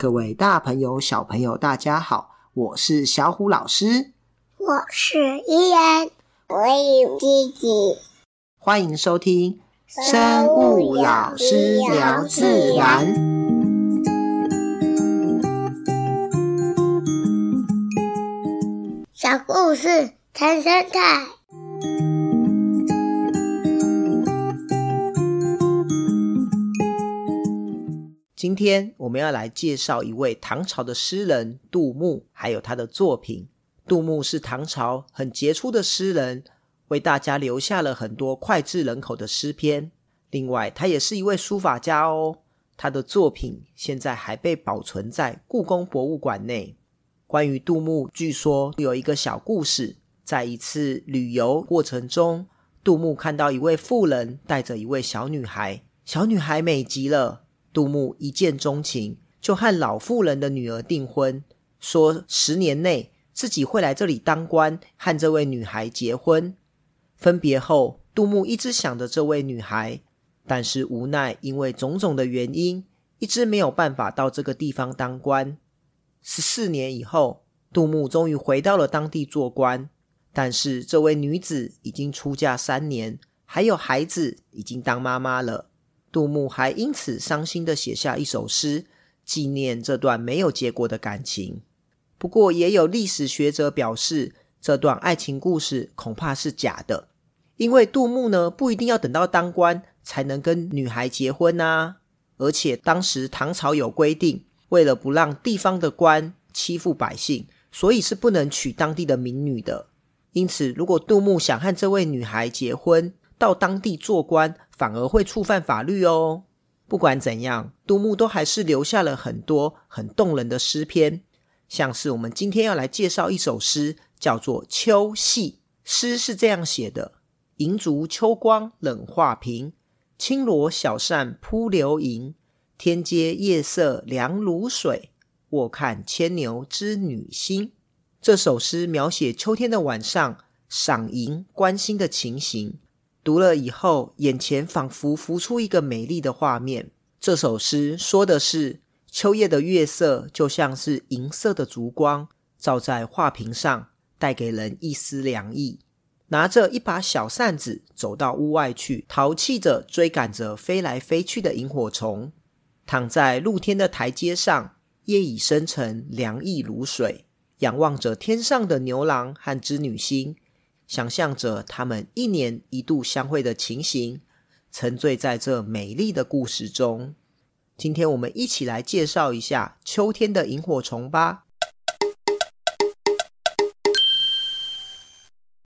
各位大朋友、小朋友，大家好，我是小虎老师，我是依然，我有弟弟，欢迎收听生物老师聊自然，小故事谈生态。今天我们要来介绍一位唐朝的诗人杜牧，还有他的作品。杜牧是唐朝很杰出的诗人，为大家留下了很多脍炙人口的诗篇。另外，他也是一位书法家哦。他的作品现在还被保存在故宫博物馆内。关于杜牧，据说有一个小故事：在一次旅游过程中，杜牧看到一位妇人带着一位小女孩，小女孩美极了。杜牧一见钟情，就和老妇人的女儿订婚，说十年内自己会来这里当官，和这位女孩结婚。分别后，杜牧一直想着这位女孩，但是无奈因为种种的原因，一直没有办法到这个地方当官。十四年以后，杜牧终于回到了当地做官，但是这位女子已经出嫁三年，还有孩子，已经当妈妈了。杜牧还因此伤心地写下一首诗，纪念这段没有结果的感情。不过，也有历史学者表示，这段爱情故事恐怕是假的，因为杜牧呢不一定要等到当官才能跟女孩结婚啊。而且当时唐朝有规定，为了不让地方的官欺负百姓，所以是不能娶当地的民女的。因此，如果杜牧想和这位女孩结婚，到当地做官，反而会触犯法律哦。不管怎样，杜牧都还是留下了很多很动人的诗篇，像是我们今天要来介绍一首诗，叫做《秋夕》。诗是这样写的：银烛秋光冷画屏，轻罗小扇扑流萤。天阶夜色凉如水，卧看牵牛织女星。这首诗描写秋天的晚上，赏萤观星的情形。读了以后，眼前仿佛浮出一个美丽的画面。这首诗说的是秋夜的月色，就像是银色的烛光，照在画屏上，带给人一丝凉意。拿着一把小扇子，走到屋外去，淘气着追赶着飞来飞去的萤火虫。躺在露天的台阶上，夜已深沉，凉意如水，仰望着天上的牛郎和织女星。想象着他们一年一度相会的情形，沉醉在这美丽的故事中。今天我们一起来介绍一下秋天的萤火虫吧。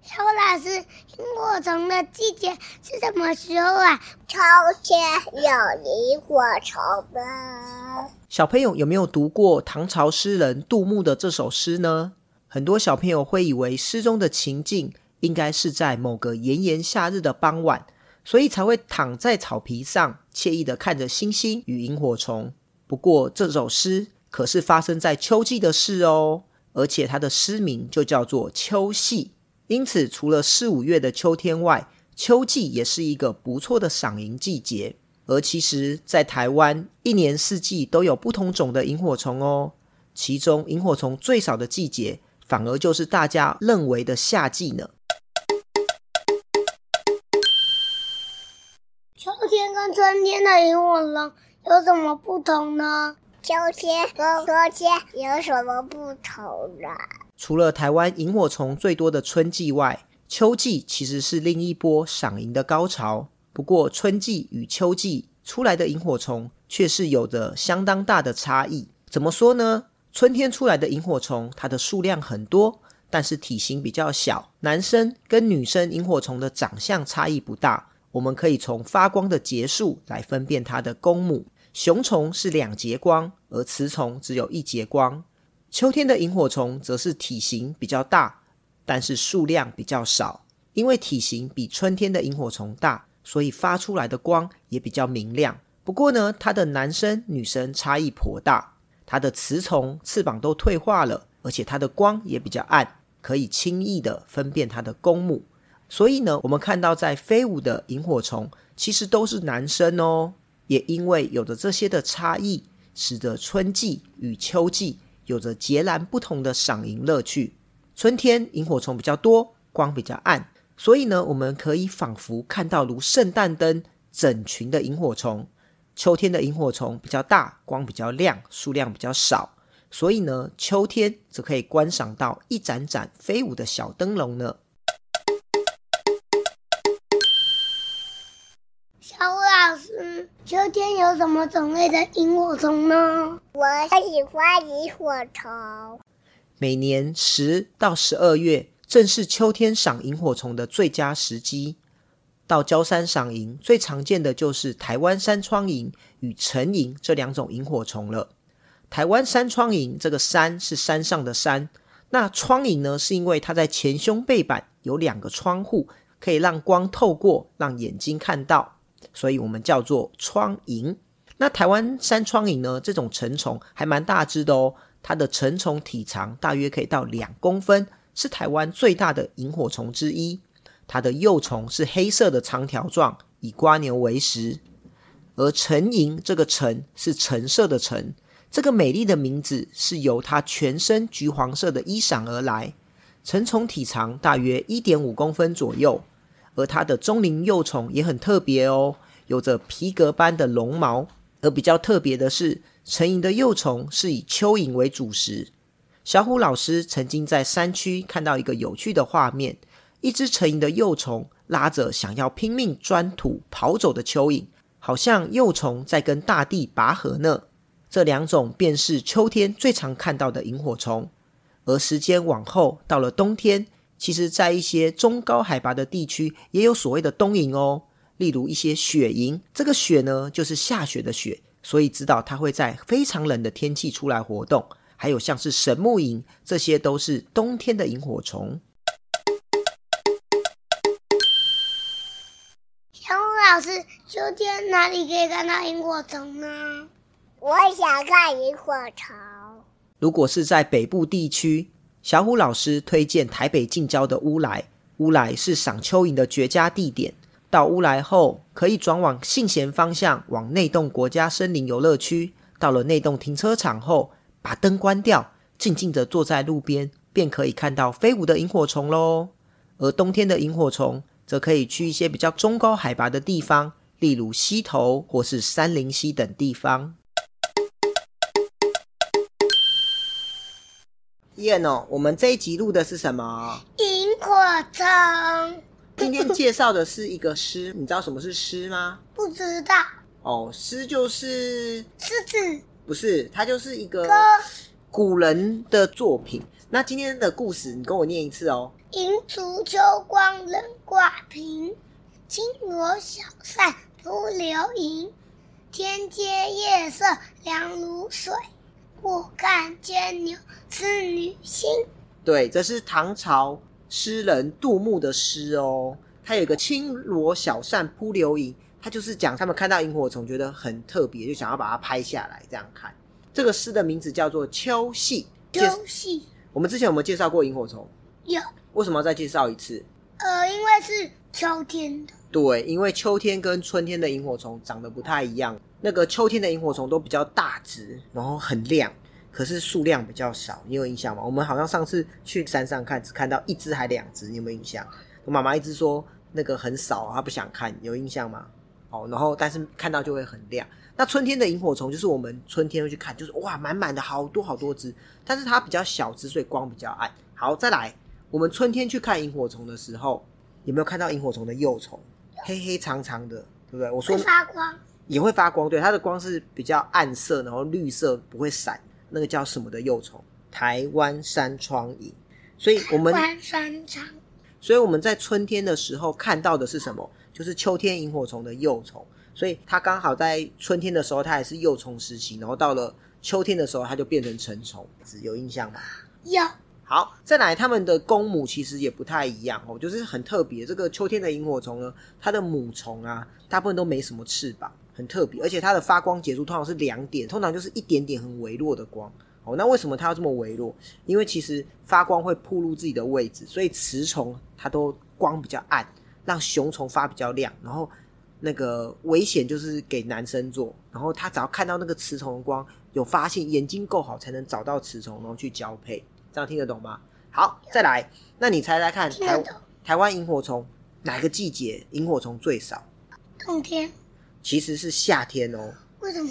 小老师，萤火虫的季节是什么时候啊？秋天有萤火虫吗？小朋友有没有读过唐朝诗人杜牧的这首诗呢？很多小朋友会以为诗中的情境。应该是在某个炎炎夏日的傍晚，所以才会躺在草皮上，惬意的看着星星与萤火虫。不过，这首诗可是发生在秋季的事哦，而且它的诗名就叫做《秋夕》。因此，除了四五月的秋天外，秋季也是一个不错的赏萤季节。而其实，在台湾，一年四季都有不同种的萤火虫哦。其中，萤火虫最少的季节，反而就是大家认为的夏季呢。跟春天的萤火虫有什么不同呢？秋天跟春天有什么不同呢？除了台湾萤火虫最多的春季外，秋季其实是另一波赏萤的高潮。不过，春季与秋季出来的萤火虫却是有着相当大的差异。怎么说呢？春天出来的萤火虫，它的数量很多，但是体型比较小。男生跟女生萤火虫的长相差异不大。我们可以从发光的节数来分辨它的公母。雄虫是两节光，而雌虫只有一节光。秋天的萤火虫则是体型比较大，但是数量比较少。因为体型比春天的萤火虫大，所以发出来的光也比较明亮。不过呢，它的男生女生差异颇大。它的雌虫翅膀都退化了，而且它的光也比较暗，可以轻易地分辨它的公母。所以呢，我们看到在飞舞的萤火虫其实都是男生哦。也因为有着这些的差异，使得春季与秋季有着截然不同的赏萤乐趣。春天萤火虫比较多，光比较暗，所以呢，我们可以仿佛看到如圣诞灯整群的萤火虫。秋天的萤火虫比较大，光比较亮，数量比较少，所以呢，秋天则可以观赏到一盏盏飞舞的小灯笼呢。秋天有什么种类的萤火虫呢？我喜欢萤火虫。每年十到十二月正是秋天赏萤火虫的最佳时机。到礁山赏萤，最常见的就是台湾山窗萤与橙萤这两种萤火虫了。台湾山窗萤，这个山是山上的山，那窗萤呢，是因为它在前胸背板有两个窗户，可以让光透过，让眼睛看到。所以我们叫做窗萤。那台湾山窗萤呢？这种成虫还蛮大只的哦，它的成虫体长大约可以到两公分，是台湾最大的萤火虫之一。它的幼虫是黑色的长条状，以蜗牛为食。而晨萤这个成是橙色的橙，这个美丽的名字是由它全身橘黄色的衣裳而来。成虫体长大约一点五公分左右。而它的中龄幼虫也很特别哦，有着皮革般的绒毛。而比较特别的是，成蝇的幼虫是以蚯蚓为主食。小虎老师曾经在山区看到一个有趣的画面：一只成蝇的幼虫拉着想要拼命钻土跑走的蚯蚓，好像幼虫在跟大地拔河呢。这两种便是秋天最常看到的萤火虫。而时间往后，到了冬天。其实，在一些中高海拔的地区，也有所谓的冬萤哦。例如一些雪萤，这个雪呢，就是下雪的雪，所以知道它会在非常冷的天气出来活动。还有像是神木萤，这些都是冬天的萤火虫。小虎老师，秋天哪里可以看到萤火虫呢？我想看萤火虫。如果是在北部地区。小虎老师推荐台北近郊的乌来，乌来是赏蚯蚓的绝佳地点。到乌来后，可以转往信贤方向，往内洞国家森林游乐区。到了内洞停车场后，把灯关掉，静静地坐在路边，便可以看到飞舞的萤火虫喽。而冬天的萤火虫，则可以去一些比较中高海拔的地方，例如溪头或是山林溪等地方。燕哦，我们这一集录的是什么？萤火虫。今天介绍的是一个诗，你知道什么是诗吗？不知道。哦，诗就是狮子，不是，它就是一个古人的作品。那今天的故事，你跟我念一次哦。银烛秋光冷挂屏，轻罗小扇扑流萤。天阶夜色凉如水。我看见牛是女性。对，这是唐朝诗人杜牧的诗哦。他有一个轻罗小扇扑流萤，他就是讲他们看到萤火虫觉得很特别，就想要把它拍下来这样看。这个诗的名字叫做《秋夕》。秋夕。我们之前有没有介绍过萤火虫？有。为什么要再介绍一次？呃，因为是秋天的。对，因为秋天跟春天的萤火虫长得不太一样。那个秋天的萤火虫都比较大只，然后很亮，可是数量比较少。你有印象吗？我们好像上次去山上看，只看到一只还两只，你有没有印象？我妈妈一直说那个很少，她不想看，有印象吗？哦，然后但是看到就会很亮。那春天的萤火虫就是我们春天会去看，就是哇，满满的好多好多只，但是它比较小只，所以光比较暗。好，再来，我们春天去看萤火虫的时候，有没有看到萤火虫的幼虫？黑黑长长的，对不对？我说发光，也会发光。对，它的光是比较暗色，然后绿色不会闪。那个叫什么的幼虫？台湾山窗萤。所以我们台湾山窗。所以我们在春天的时候看到的是什么？就是秋天萤火虫的幼虫。所以它刚好在春天的时候，它还是幼虫时期，然后到了秋天的时候，它就变成成虫。有印象吗？有。好，再来，它们的公母其实也不太一样哦，就是很特别。这个秋天的萤火虫呢，它的母虫啊，大部分都没什么翅膀，很特别。而且它的发光结束通常是两点，通常就是一点点很微弱的光。哦，那为什么它要这么微弱？因为其实发光会暴露自己的位置，所以雌虫它都光比较暗，让雄虫发比较亮。然后那个危险就是给男生做，然后他只要看到那个雌虫的光。有发现，眼睛够好才能找到雌虫，然后去交配。这样听得懂吗？好，再来，那你猜猜看，台台湾萤火虫哪个季节萤火虫最少？冬天。其实是夏天哦。为什么？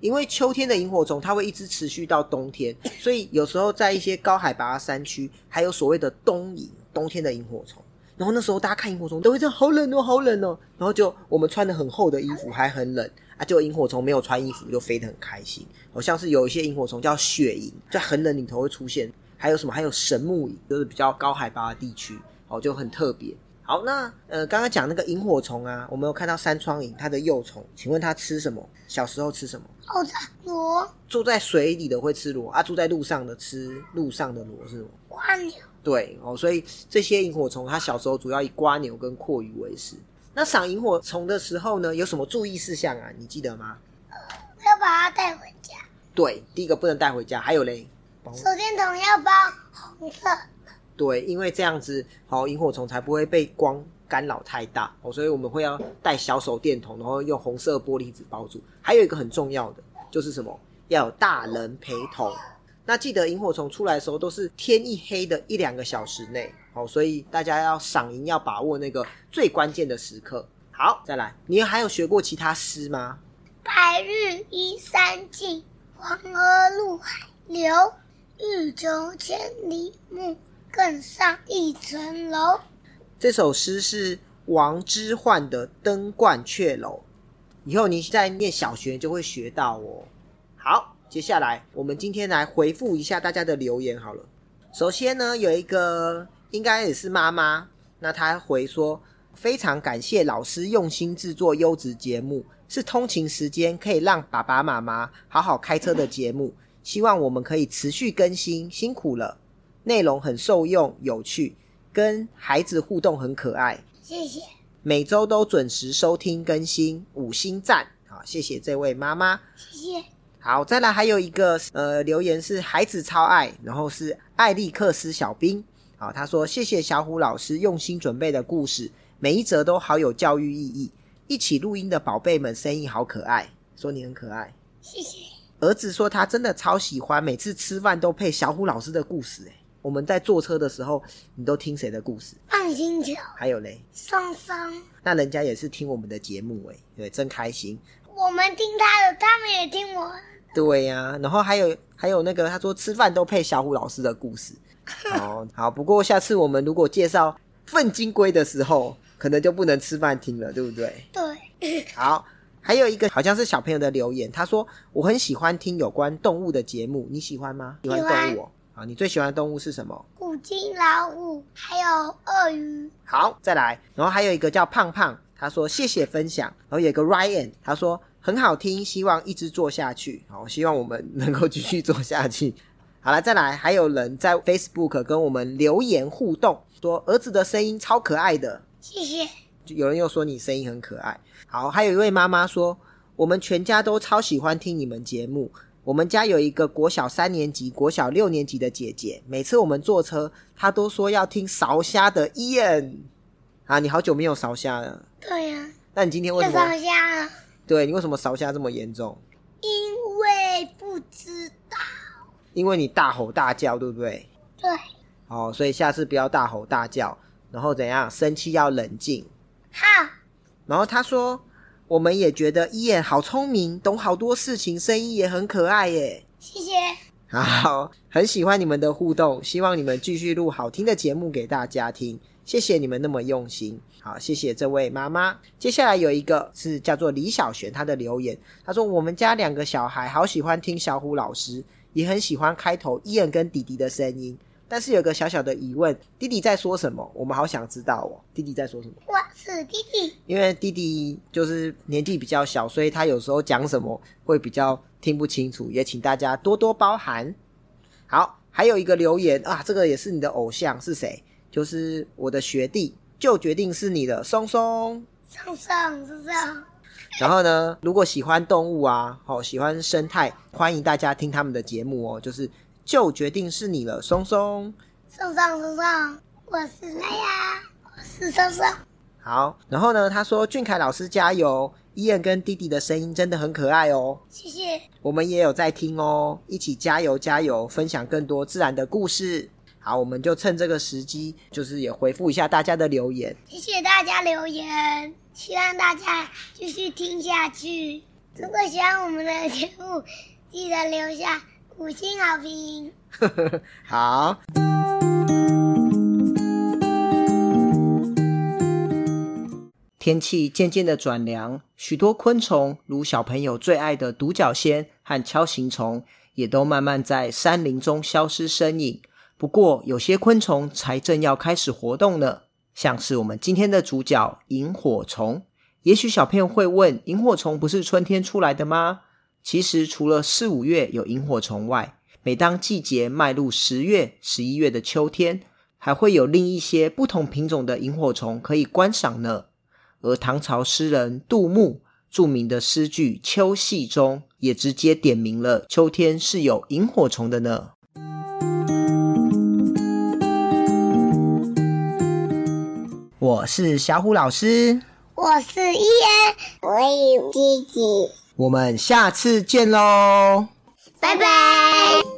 因为秋天的萤火虫它会一直持续到冬天，所以有时候在一些高海拔的山区，还有所谓的冬萤，冬天的萤火虫。然后那时候大家看萤火虫都会这样，好冷哦，好冷哦。然后就我们穿的很厚的衣服还很冷啊，就萤火虫没有穿衣服就飞得很开心。好像是有一些萤火虫叫雪萤，在很冷里头会出现。还有什么？还有神木萤，就是比较高海拔的地区，哦，就很特别。好，那呃，刚刚讲那个萤火虫啊，我们有看到山窗萤它的幼虫，请问它吃什么？小时候吃什么？哦，螺。住在水里的会吃螺啊，住在路上的吃路上的螺是什么？蜗牛。对哦，所以这些萤火虫它小时候主要以蜗牛跟阔鱼为食。那赏萤火虫的时候呢，有什么注意事项啊？你记得吗？呃，要把它带回家。对，第一个不能带回家，还有嘞，手电筒要包红色。对，因为这样子，好，萤火虫才不会被光干扰太大哦，所以我们会要带小手电筒，然后用红色玻璃纸包住。还有一个很重要的就是什么？要有大人陪同。那记得萤火虫出来的时候都是天一黑的一两个小时内，好，所以大家要赏萤要把握那个最关键的时刻。好，再来，你还有学过其他诗吗？白日依山尽，黄河入海流。欲穷千里目。更上一层楼。这首诗是王之涣的《登鹳雀楼》，以后你在念小学就会学到哦。好，接下来我们今天来回复一下大家的留言好了。首先呢，有一个应该也是妈妈，那她回说非常感谢老师用心制作优质节目，是通勤时间可以让爸爸妈妈好好开车的节目，希望我们可以持续更新，辛苦了。内容很受用、有趣，跟孩子互动很可爱。谢谢。每周都准时收听更新，五星赞。好，谢谢这位妈妈。谢谢。好，再来还有一个呃留言是孩子超爱，然后是艾利克斯小兵。好，他说谢谢小虎老师用心准备的故事，每一则都好有教育意义。一起录音的宝贝们声音好可爱，说你很可爱。谢谢。儿子说他真的超喜欢，每次吃饭都配小虎老师的故事。诶我们在坐车的时候，你都听谁的故事？放心桥。还有嘞，双双。那人家也是听我们的节目哎，对，真开心。我们听他的，他们也听我。对呀、啊，然后还有还有那个，他说吃饭都配小虎老师的故事。哦好，不过下次我们如果介绍粪金龟的时候，可能就不能吃饭听了，对不对？对。好，还有一个好像是小朋友的留言，他说我很喜欢听有关动物的节目，你喜欢吗？喜欢动物、哦。好，你最喜欢的动物是什么？虎、鲸、老虎，还有鳄鱼。好，再来，然后还有一个叫胖胖，他说谢谢分享。然后有一个 Ryan，他说很好听，希望一直做下去。好，希望我们能够继续做下去。好了，再来，还有人在 Facebook 跟我们留言互动，说儿子的声音超可爱的。谢谢。有人又说你声音很可爱。好，还有一位妈妈说，我们全家都超喜欢听你们节目。我们家有一个国小三年级、国小六年级的姐姐，每次我们坐车，她都说要听烧虾的 Ian 啊！你好久没有烧虾了。对呀、啊。那你今天为什么？烧虾了。对，你为什么烧虾这么严重？因为不知道。因为你大吼大叫，对不对？对。哦，所以下次不要大吼大叫，然后怎样？生气要冷静。好。然后他说。我们也觉得伊恩好聪明，懂好多事情，声音也很可爱耶。谢谢。好，很喜欢你们的互动，希望你们继续录好听的节目给大家听。谢谢你们那么用心。好，谢谢这位妈妈。接下来有一个是叫做李小璇，她的留言，她说：“我们家两个小孩好喜欢听小虎老师，也很喜欢开头伊恩跟弟弟的声音。”但是有个小小的疑问，弟弟在说什么？我们好想知道哦。弟弟在说什么？我是弟弟。因为弟弟就是年纪比较小，所以他有时候讲什么会比较听不清楚，也请大家多多包涵。好，还有一个留言啊，这个也是你的偶像是谁？就是我的学弟，就决定是你的松松。松松，松松。然后呢，如果喜欢动物啊，好喜欢生态，欢迎大家听他们的节目哦，就是。就决定是你了，松松。松松松松，我是来呀，我是松松。好，然后呢？他说：“俊凯老师加油，伊恩跟弟弟的声音真的很可爱哦。谢谢。我们也有在听哦，一起加油加油，分享更多自然的故事。好，我们就趁这个时机，就是也回复一下大家的留言。谢谢大家留言，希望大家继续听下去。如果喜欢我们的节目，记得留下五星好评。好。天气渐渐的转凉，许多昆虫，如小朋友最爱的独角仙和锹形虫，也都慢慢在山林中消失身影。不过，有些昆虫才正要开始活动呢，像是我们今天的主角萤火虫。也许小朋友会问：萤火虫不是春天出来的吗？其实，除了四五月有萤火虫外，每当季节迈入十月、十一月的秋天，还会有另一些不同品种的萤火虫可以观赏呢。而唐朝诗人杜牧著名的诗句《秋夕》中，也直接点明了秋天是有萤火虫的呢。我是小虎老师，我是伊恩，我有吉吉，我们下次见喽，拜拜。